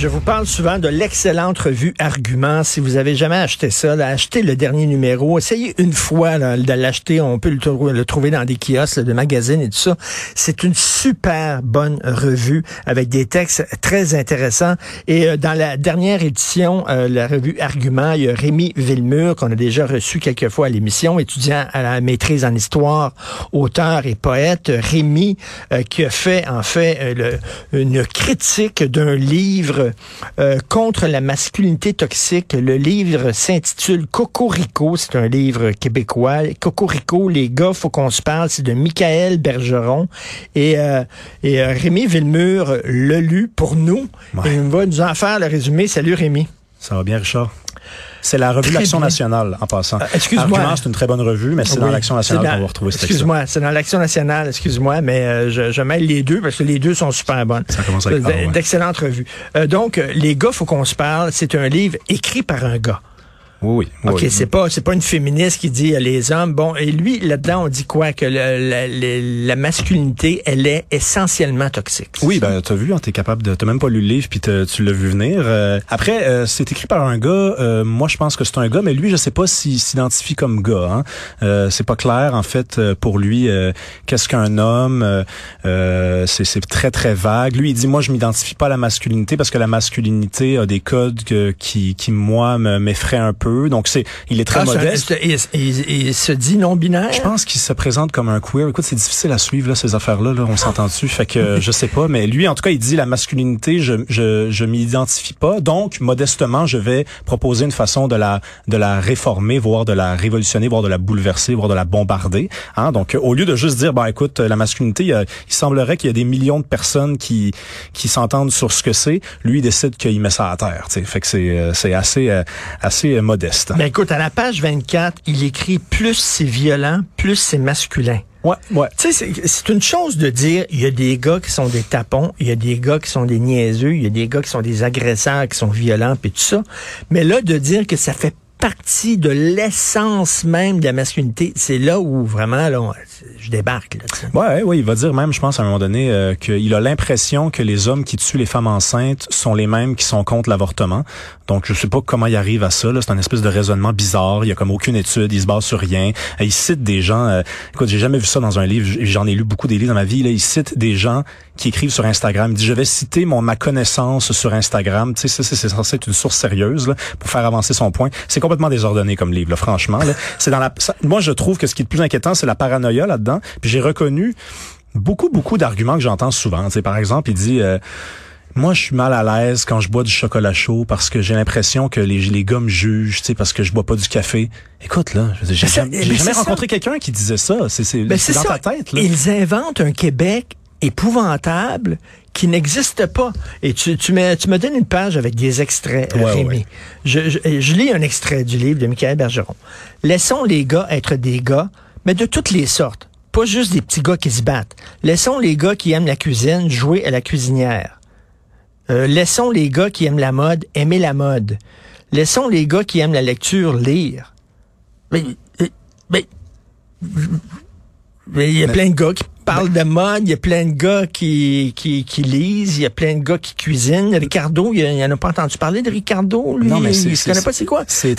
Je vous parle souvent de l'excellente revue Argument. Si vous avez jamais acheté ça, là, achetez le dernier numéro. Essayez une fois là, de l'acheter. On peut le, trouver dans des kiosques de magazines et tout ça. C'est une super bonne revue avec des textes très intéressants. Et euh, dans la dernière édition, euh, la revue Argument, il y a Rémi Villemur qu'on a déjà reçu quelques fois à l'émission, étudiant à la maîtrise en histoire, auteur et poète. Rémi euh, qui a fait en fait le, une critique d'un livre euh, contre la masculinité toxique. Le livre s'intitule Cocorico, c'est un livre québécois. Cocorico, les gars, faut qu'on se parle, c'est de Michael Bergeron. Et, euh, et euh, Rémi Villemur l'a lu pour nous. Et il va nous en faire le résumé. Salut Rémi. Ça va bien, Richard? C'est la revue L'Action nationale, en passant. Euh, excuse-moi. c'est une très bonne revue, mais c'est dans l'Action nationale qu'on va retrouver cette Excuse-moi, c'est dans l'Action nationale, excuse-moi, mais euh, je, je mêle les deux parce que les deux sont super bonnes. Ça commence avec D'excellentes revues. Euh, donc, Les gars, faut qu'on se parle. C'est un livre écrit par un gars. Oui, oui. OK, c'est pas c'est pas une féministe qui dit euh, les hommes. Bon, et lui là-dedans on dit quoi? Que le, la, masculinité, elle est essentiellement toxique. Oui, ben t'as vu, hein, t'es capable de t'as même pas lu le livre puis tu l'as vu venir. Euh, après, euh, c'est écrit par un gars. moi, je pense que c'est un gars, mais lui, je sais pas s'il s'identifie comme gars. Hein. c'est pas clair en fait pour lui. Qu'est-ce qu'un homme C'est c'est très très vague. Lui, il dit moi, je m'identifie pas à la masculinité parce que la masculinité a des codes qui qui moi m'effraient un peu donc c'est, il est très ah, modeste. il, se dit non binaire. Je pense qu'il se présente comme un queer. Écoute, c'est difficile à suivre là ces affaires-là. Là, on s'entend dessus. Fait que je sais pas, mais lui, en tout cas, il dit la masculinité, je je je m'identifie pas. Donc modestement, je vais proposer une façon de la de la réformer, voire de la révolutionner, voire de la bouleverser, voire de la bombarder. Hein? Donc au lieu de juste dire, bah écoute, la masculinité, il, semblerait qu'il y a des millions de personnes qui qui s'entendent sur ce que c'est. Lui, il décide qu'il met ça à terre. T'sais. Fait que c'est euh, c'est assez euh, assez modeste mais ben, écoute, à la page 24, il écrit plus c'est violent, plus c'est masculin. Ouais, ouais. Tu sais, c'est une chose de dire, il y a des gars qui sont des tapons, il y a des gars qui sont des niaiseux, il y a des gars qui sont des agresseurs, qui sont violents, puis tout ça. Mais là, de dire que ça fait partie de l'essence même de la masculinité. C'est là où vraiment je débarque. Là, ouais, il va dire même, je pense à un moment donné, euh, qu'il a l'impression que les hommes qui tuent les femmes enceintes sont les mêmes qui sont contre l'avortement. Donc je sais pas comment il arrive à ça. C'est un espèce de raisonnement bizarre. Il y a comme aucune étude, il se base sur rien. Il cite des gens. Euh, écoute, j'ai jamais vu ça dans un livre. J'en ai lu beaucoup des livres dans ma vie. Là, il cite des gens qui écrivent sur Instagram. Il dit je vais citer mon ma connaissance sur Instagram. Tu sais, c'est censé être une source sérieuse là, pour faire avancer son point. C'est complètement désordonné comme livre, là, franchement. Là. C'est dans la. moi, je trouve que ce qui est le plus inquiétant, c'est la paranoïa là-dedans. Puis j'ai reconnu beaucoup, beaucoup d'arguments que j'entends souvent. Tu sais, par exemple, il dit. Euh, moi, je suis mal à l'aise quand je bois du chocolat chaud parce que j'ai l'impression que les, les gars me jugent, tu sais, parce que je bois pas du café. Écoute, là, j'ai jamais, jamais rencontré quelqu'un qui disait ça. C'est ben, dans ta tête. Là. Ils inventent un Québec épouvantable qui n'existe pas. Et tu, tu, me, tu me donnes une page avec des extraits, Rémi. Je, je, lis un extrait du livre de Michael Bergeron. Laissons les gars être des gars, mais de toutes les sortes. Pas juste des petits gars qui se battent. Laissons les gars qui aiment la cuisine jouer à la cuisinière. Euh, laissons les gars qui aiment la mode aimer la mode. Laissons les gars qui aiment la lecture lire. Mais, mais, mais il y a plein de gars qui parle de mode, il y a plein de gars qui, qui, qui lisent, il y a plein de gars qui cuisinent. Ricardo, il y en a pas entendu parler de Ricardo, lui? Non, mais il connaît pas c'est quoi? C'est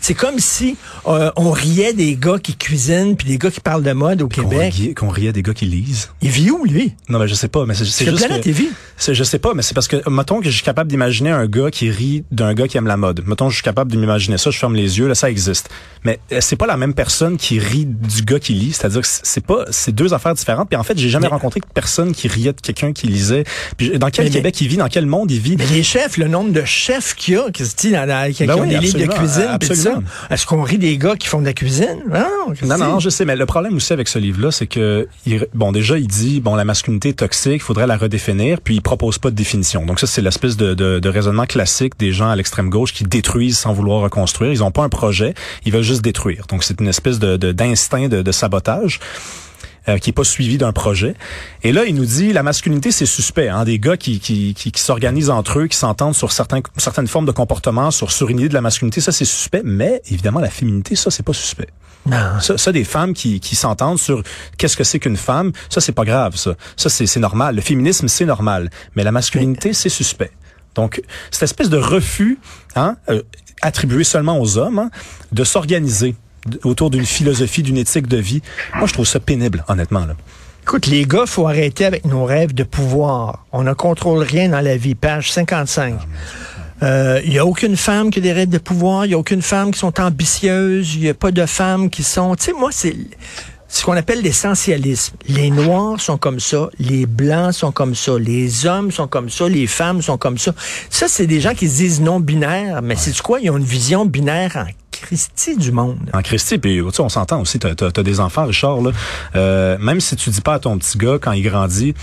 C'est comme si euh, on riait des gars qui cuisinent puis des gars qui parlent de mode au Québec. Qu'on riait, des gars qui lisent. Il vit où, lui? Non, mais je sais pas, mais c'est, juste que... Vie? C'est, je sais pas, mais c'est parce que, mettons que je suis capable d'imaginer un gars qui rit d'un gars qui aime la mode. Mettons, je suis capable de m'imaginer ça, je ferme les yeux, là, ça existe. Mais euh, c'est pas la même personne qui rit du gars qui lit. C'est-à-dire que c'est pas, c'est deux affaires différentes. Puis en fait, j'ai jamais rencontré personne qui riait de quelqu'un qui lisait. Puis dans quel Québec il vit, dans quel monde il vit? Mais les chefs, le nombre de chefs qu'il y a, qui, dit, dans, dans, qui, ben ont des livres de cuisine, Est-ce qu'on rit des gars qui font de la cuisine? Non, non, je sais, mais le problème aussi avec ce livre-là, c'est que, bon, déjà, il dit, bon, la masculinité est toxique, il faudrait la redéfinir, puis il propose pas de définition. Donc ça, c'est l'espèce de, de, de, raisonnement classique des gens à l'extrême gauche qui détruisent sans vouloir reconstruire. Ils ont pas un projet, ils veulent juste détruire. Donc c'est une espèce de d'instinct de, de, sabotage. Euh, qui est pas suivi d'un projet. Et là, il nous dit la masculinité c'est suspect, hein, des gars qui qui, qui, s'organisent entre eux, qui s'entendent sur certains certaines formes de comportement, sur sur une idée de la masculinité, ça c'est suspect. Mais évidemment, la féminité, ça c'est pas suspect. Non. Ça, ça, des femmes qui, qui s'entendent sur qu'est-ce que c'est qu'une femme, ça c'est pas grave, ça. Ça c'est normal. Le féminisme c'est normal, mais la masculinité c'est suspect. Donc, cette espèce de refus hein, euh, attribué seulement aux hommes hein, de s'organiser autour d'une philosophie, d'une éthique de vie, moi, je trouve ça pénible, honnêtement. Là. Écoute, les gars, faut arrêter avec nos rêves de pouvoir. On ne contrôle rien dans la vie. Page 55. Il euh, n'y a aucune femme qui a des rêves de pouvoir. Il n'y a aucune femme qui sont ambitieuses. Il n'y a pas de femmes qui sont... Tu sais, moi, c'est ce qu'on appelle l'essentialisme. Les Noirs sont comme ça, les Blancs sont comme ça, les hommes sont comme ça, les femmes sont comme ça. Ça, c'est des gens qui se disent non-binaires, mais c'est quoi? Ils ont une vision binaire en Christie du monde. En Christie, puis on s'entend aussi, tu as, des enfants, Richard, euh, même si tu dis pas à ton petit gars quand il grandit,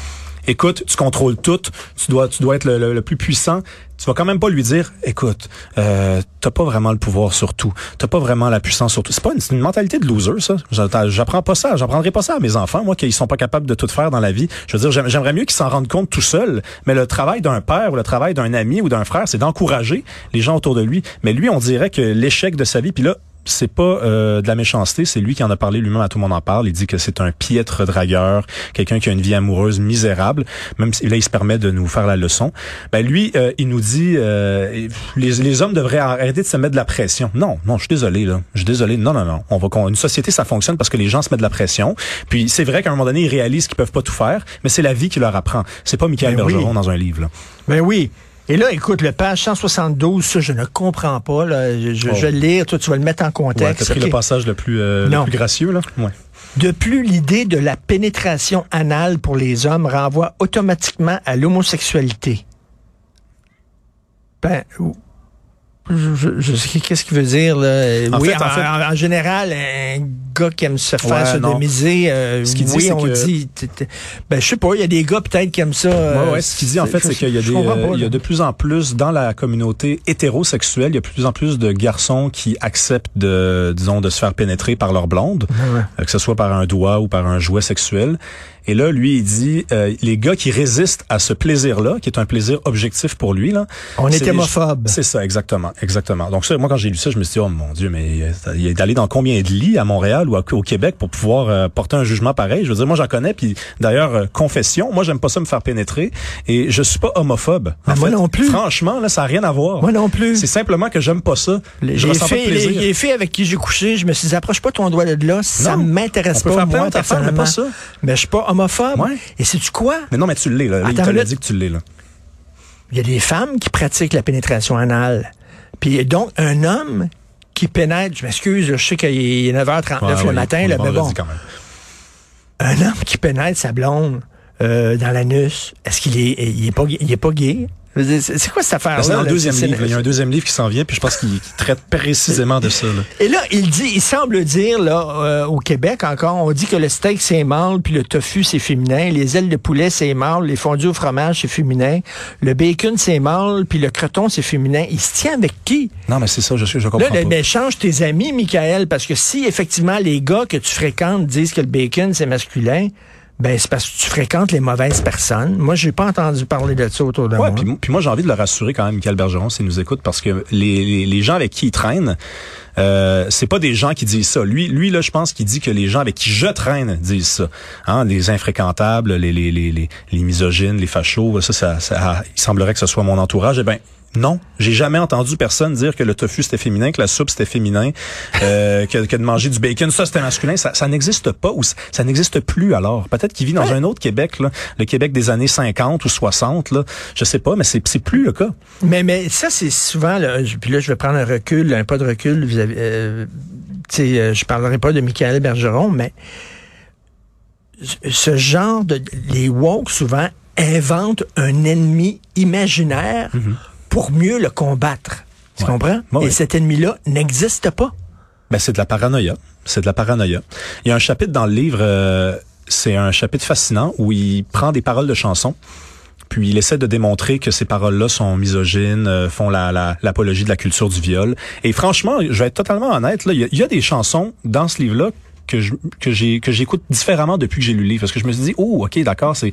écoute, tu contrôles tout, tu dois, tu dois être le, plus puissant. Tu vas quand même pas lui dire, écoute, euh, t'as pas vraiment le pouvoir sur tout, t'as pas vraiment la puissance sur tout. C'est pas une, une, mentalité de loser, ça. J'apprends pas ça, j'apprendrai pas ça à mes enfants, moi, qu'ils sont pas capables de tout faire dans la vie. Je veux dire, j'aimerais mieux qu'ils s'en rendent compte tout seuls. Mais le travail d'un père ou le travail d'un ami ou d'un frère, c'est d'encourager les gens autour de lui. Mais lui, on dirait que l'échec de sa vie, puis là, c'est pas euh, de la méchanceté, c'est lui qui en a parlé lui-même à tout le monde en parle. Il dit que c'est un piètre dragueur, quelqu'un qui a une vie amoureuse misérable, même si là il se permet de nous faire la leçon. Ben lui, euh, il nous dit euh, les, les hommes devraient arrêter de se mettre de la pression. Non, non, je suis désolé là, je suis désolé. Non, non, non. On va une société ça fonctionne parce que les gens se mettent de la pression. Puis c'est vrai qu'à un moment donné ils réalisent qu'ils peuvent pas tout faire, mais c'est la vie qui leur apprend. C'est pas Michael ben Bergeron dans un livre. Là. Ben oui. Et là, écoute, le page 172, ça, je ne comprends pas. Là. Je, vais le lire, toi, tu vas le mettre en contexte. Ouais, as pris le passage le plus, euh, le plus gracieux, là? Ouais. De plus, l'idée de la pénétration anale pour les hommes renvoie automatiquement à l'homosexualité. Ben, qu'est-ce qu'il veut dire là? En oui, fait, en, en, général, un gars qui aime se faire se sodomiser, euh, ce oui, dit, on dit. Ben je sais pas, il y a des gars peut-être qui aiment ça. Ouais, ouais, ce qu'il dit en fait, c'est qu'il y a des, euh, il y a de plus en plus dans la communauté hétérosexuelle, il y a de plus en plus de garçons qui acceptent de, disons, de se faire pénétrer par leur blonde, euh, que ce soit par un doigt ou par un jouet sexuel. Et là, lui, il dit, euh, les gars qui résistent à ce plaisir-là, qui est un plaisir objectif pour lui, là. On est, hémophobe. C'est ça, exactement, exactement. Donc ça, moi, quand j'ai lu ça, je me suis dit, oh mon Dieu, mais il est allé dans combien de lits à Montréal ou au Québec pour pouvoir euh, porter un jugement pareil? Je veux dire, moi, j'en connais, puis d'ailleurs, euh, confession, moi, j'aime pas ça me faire pénétrer, et je suis pas homophobe. Ah, moi non plus. Franchement, là, ça a rien à voir. Moi non plus. C'est simplement que j'aime pas ça. J'ai fait, les, les filles avec qui j'ai couché, je me suis dit, approche pas ton doigt de là, ça m'intéresse pas, moi, personnellement. Pas ça. Mais je suis pas homophobe. Et c'est-tu quoi? Mais non, mais tu l'es, là. Attends, il t'a dit que tu l'es, là. Il y a des femmes qui pratiquent la pénétration anale. Puis donc, un homme qui pénètre, je m'excuse, je sais qu'il est 9h39 le matin, là, mais bon. Un homme qui pénètre sa blonde euh, dans l'anus, est-ce qu'il est, il est pas, il est pas gay? C'est quoi cette affaire-là? C'est dans le deuxième livre. Il y a un deuxième livre qui s'en vient, puis je pense qu'il traite précisément de ça. Et là, il dit, il semble dire, là, euh, au Québec encore, on dit que le steak c'est mâle, puis le tofu c'est féminin, les ailes de poulet c'est mâle, les fondus au fromage c'est féminin, le bacon c'est mâle, puis le croton c'est féminin. Il se tient avec qui? Non, mais c'est ça, je, je comprends là, pas. Mais change tes amis, Michael, parce que si effectivement les gars que tu fréquentes disent que le bacon c'est masculin, ben, c'est parce que tu fréquentes les mauvaises personnes. Moi, j'ai pas entendu parler de ça autour de moi. Puis, puis moi, j'ai envie de le rassurer quand même, Michael Bergeron, s'il nous écoute, parce que les, les, gens avec qui il traîne, euh, c'est pas des gens qui disent ça. Lui, lui là, je pense qu'il dit que les gens avec qui je traîne disent ça. Hein, les infréquentables, les, les, les, les, les misogynes, les fachos, ça, ça, ça, il semblerait que ce soit mon entourage. Eh ben, non, j'ai jamais entendu personne dire que le tofu c'était féminin, que la soupe c'était féminin, euh, que, que, de manger du bacon ça c'était masculin. Ça, ça n'existe pas ou ça n'existe plus alors. Peut-être qu'il vit dans un autre Québec, là, le Québec des années 50 ou 60. Là, je sais pas, mais c'est c'est plus le cas. Mais mais ça c'est souvent. Là, puis là je vais prendre un recul, un pas de recul. Vous avez, euh, euh, je parlerai pas de Michael Bergeron, mais ce genre de les woke souvent inventent un ennemi imaginaire. Mm-hmm pour mieux le combattre. Tu comprends? Et cet ennemi-là n'existe pas. Ben, c'est de la paranoïa. C'est de la paranoïa. Il y a un chapitre dans le livre, euh, c'est un chapitre fascinant où il prend des paroles de chansons puis il essaie de démontrer que ces paroles-là sont misogynes, euh, font l'apologie la, de la culture du viol. Et franchement, je vais être totalement honnête, là, il y, a des chansons dans ce livre-là que je, que j'ai que j'écoute différemment depuis que j'ai lu le livre. Parce que je me suis dit oh ok d'accord c'est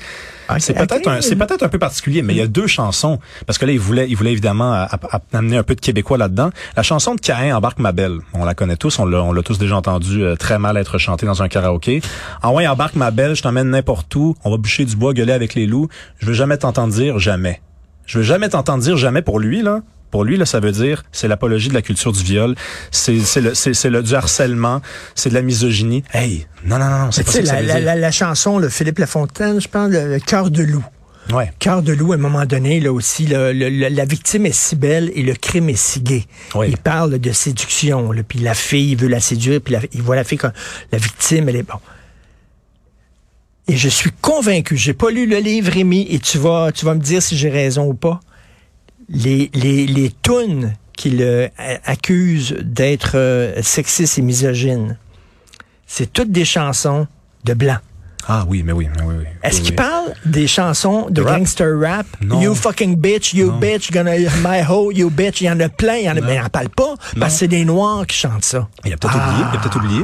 c'est peut-être un c'est peut-être un peu particulier mais il y a deux chansons. Parce que là il voulait il voulait évidemment amener un peu de québécois là-dedans. La chanson de Caïn embarque ma belle. On la connaît tous on l'a on l'a tous déjà entendu euh, très mal être chanté dans un karaoké. En ouais embarque ma belle je t'emmène n'importe où. On va boucher du bois gueuler avec les loups. Je veux jamais t'entendre dire jamais. Je veux jamais t'entendre dire jamais pour lui là pour lui, là, ça veut dire c'est l'apologie de la culture du viol, c'est c'est le c'est le du harcèlement, c'est de la misogynie. Hey, non non non, c'est pas ça, la, ça veut la, dire. la, la chanson, le Philippe Lafontaine, je pense, le, le cœur de loup. Ouais. Cœur de loup, à un moment donné, là aussi, là, le- le- la victime est si belle et le crime est si gai. Oui. Il parle de séduction, là, puis la fille il veut la séduire, puis la- il voit la fille comme la victime, elle est bon. Et je suis convaincu, j'ai pas lu le livre, Rémi, et tu vas, tu vas me dire si j'ai raison ou pas. Les, les, les tunes qui le a- accusent d'être euh, sexiste et misogyne, c'est toutes des chansons de blancs. Ah oui, mais oui, mais oui, oui. Est-ce Oui, qu'il oui. parle des chansons de rap? gangster rap? Non. You fucking bitch, you Non. bitch, gonna my hoe, you bitch. Il y en a plein, il y en a, mais il n'en parle pas parce que c'est des noirs qui chantent ça. Il a peut-être Ah. oublié, il a peut-être oublié.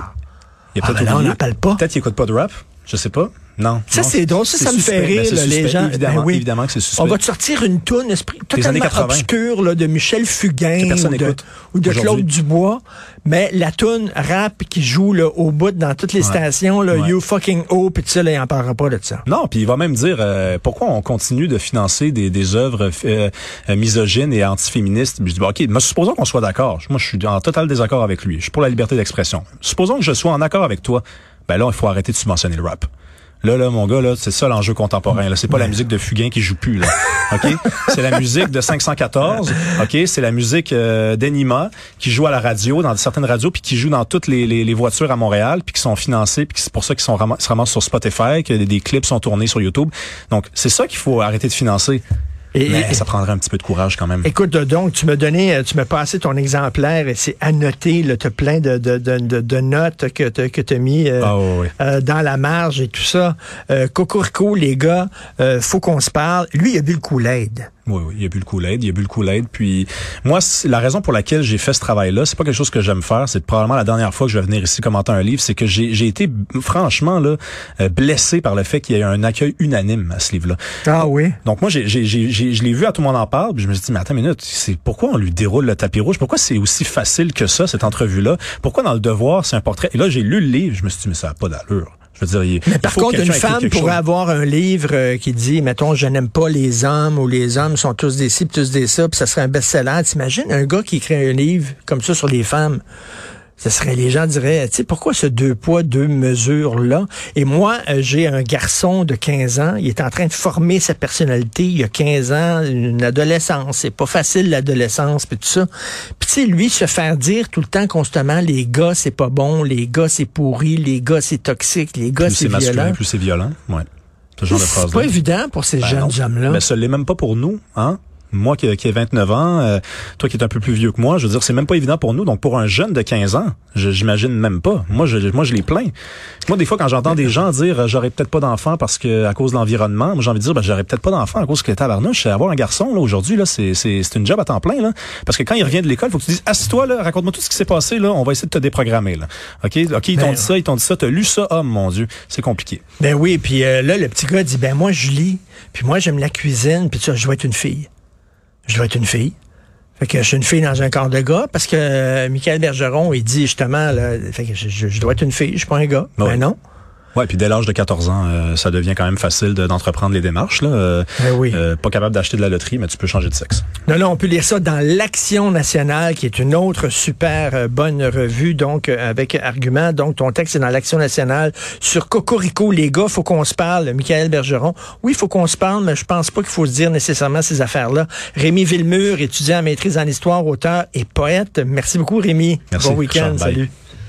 Il a Ah, peut-être ben là, on oublié. n'en parle pas. Peut-être qu'il écoute pas de rap. Je sais pas. Non. Ça, c'est drôle. Ça, ça me fait rire, Ben, là, les gens. Évidemment, Ben oui. évidemment que c'est suspect. On va te sortir une toune esprit totalement 80. obscure là, de Michel Fugain ou de, n'écoute ou de Claude. Dubois, mais la toune rap qui joue là, au bout dans toutes les Ouais. stations, là, Ouais. You fucking oh, puis tout ça, là, il en parlera pas de ça. Non, puis il va même dire euh, pourquoi on continue de financer des, des œuvres euh, euh, misogynes et antiféministes? Je dis bon, ok, mais supposons qu'on soit d'accord. Moi, je suis en total désaccord avec lui. Je suis pour la liberté d'expression. Supposons que je sois en accord avec toi. Ben là, il faut arrêter de subventionner le rap. Là, là, mon gars, là, c'est ça l'enjeu contemporain. Là, c'est pas la musique de Fugain qui joue plus. Là, ok? C'est la musique de 514. Ok, c'est la musique euh, d'Enima qui joue à la radio, dans certaines radios, puis qui joue dans toutes les, les, les voitures à Montréal, puis qui sont financées, puis c'est pour ça qu'ils sont ram- se ramassent sur Spotify, que des, des clips sont tournés sur YouTube. Donc, c'est ça qu'il faut arrêter de financer. Et- Mais ça prendrait un petit peu de courage quand même. Écoute, donc, tu m'as donné, euh, tu m'as passé ton exemplaire et c'est annoté, là, t'as plein de, de, de, de, de notes que t'as, que t'as mis euh, Ah, euh, dans la marge et tout ça. Euh, Cocorico, les gars, euh, faut qu'on se parle. Lui, il a bu le Kool-Aid. Oui, oui, il a bu le Kool-Aid, il a bu le Kool-Aid. Puis moi, la raison pour laquelle j'ai fait ce travail-là, c'est pas quelque chose que j'aime faire. C'est probablement la dernière fois que je vais venir ici commenter un livre. C'est que j'ai été franchement là euh, blessé par le fait qu'il y ait eu un accueil unanime à ce livre-là. Ah oui? Donc moi, j'ai, j'ai, j'ai, j'ai- je l'ai vu à tout le monde en parle, puis je me suis dit, mais attends une minute, c'est pourquoi on lui déroule le tapis rouge? Pourquoi c'est aussi facile que ça, cette entrevue-là? Pourquoi dans le devoir, c'est un portrait? Et là, j'ai lu le livre, je me suis dit, mais ça n'a pas d'allure. Je veux dire, il, Mais par contre, une femme pourrait avoir un livre euh, qui dit, mettons, je n'aime pas les hommes ou les hommes sont tous des ci, tous des ça, puis ça serait un best-seller. T'imagines un gars qui écrit un livre comme ça sur les femmes? Ce serait, les gens diraient, tu sais, pourquoi ce deux poids, deux mesures-là? Et moi, euh, j'ai un garçon de 15 ans, il est en train de former sa personnalité, il y a 15 ans, une adolescence. C'est pas facile, l'adolescence, puis tout ça. Puis tu sais, lui, se faire dire tout le temps, constamment, les gars, c'est pas bon, les gars, c'est pourri, les gars, c'est toxique, les gars, Plus c'est c'est masculin, violent. plus c'est violent. Ouais. Ce genre de C'est phrase pas évident pour ces jeunes hommes-là. Mais ce l'est même pas pour nous, hein? Moi qui, qui ai 29 ans, euh, toi qui es un peu plus vieux que moi, je veux dire, c'est même pas évident pour nous. Donc pour un jeune de 15 ans, j'imagine même pas. Moi, je, moi, je les plains. Moi, des fois, quand j'entends des gens dire, euh, j'aurais peut-être pas d'enfant parce que à cause de l'environnement, moi j'ai envie de dire, ben, j'aurais peut-être pas d'enfant à cause que tabarnouche, avoir un garçon là aujourd'hui là, c'est c'est c'est une job à temps plein là. Parce que quand il revient de l'école, faut que tu dises, assis-toi là, raconte-moi tout ce qui s'est passé là, on va essayer de te déprogrammer là. Ok, ok, ils t'ont Ben, dit ça, ils t'ont dit ça, t'as lu ça, oh mon dieu, c'est compliqué. Ben oui, puis euh, là, le petit gars dit, ben moi, je lis, puis moi, j'aime la cuisine, puis ça, je dois être une fille. Je dois être une fille. Fait que je suis une fille dans un corps de gars, parce que euh, Michael Bergeron, il dit justement, là, fait que je, je- je dois être une fille, je suis pas un gars. Ben Ben oui. non. Ouais, puis dès l'âge de 14 ans, euh, ça devient quand même facile de- d'entreprendre les démarches. Là. Euh, Ben oui. euh, pas capable d'acheter de la loterie, mais tu peux changer de sexe. Non, non, on peut lire ça dans l'Action nationale, qui est une autre super bonne revue, donc avec argument. Donc, ton texte est dans l'Action nationale sur Cocorico, les gars, faut qu'on se parle. Michael Bergeron, oui, faut qu'on se parle, mais je pense pas qu'il faut se dire nécessairement ces affaires-là. Rémi Villemur, étudiant en maîtrise en histoire, auteur et poète. Merci beaucoup, Rémi. Merci, Bon week-end, salut.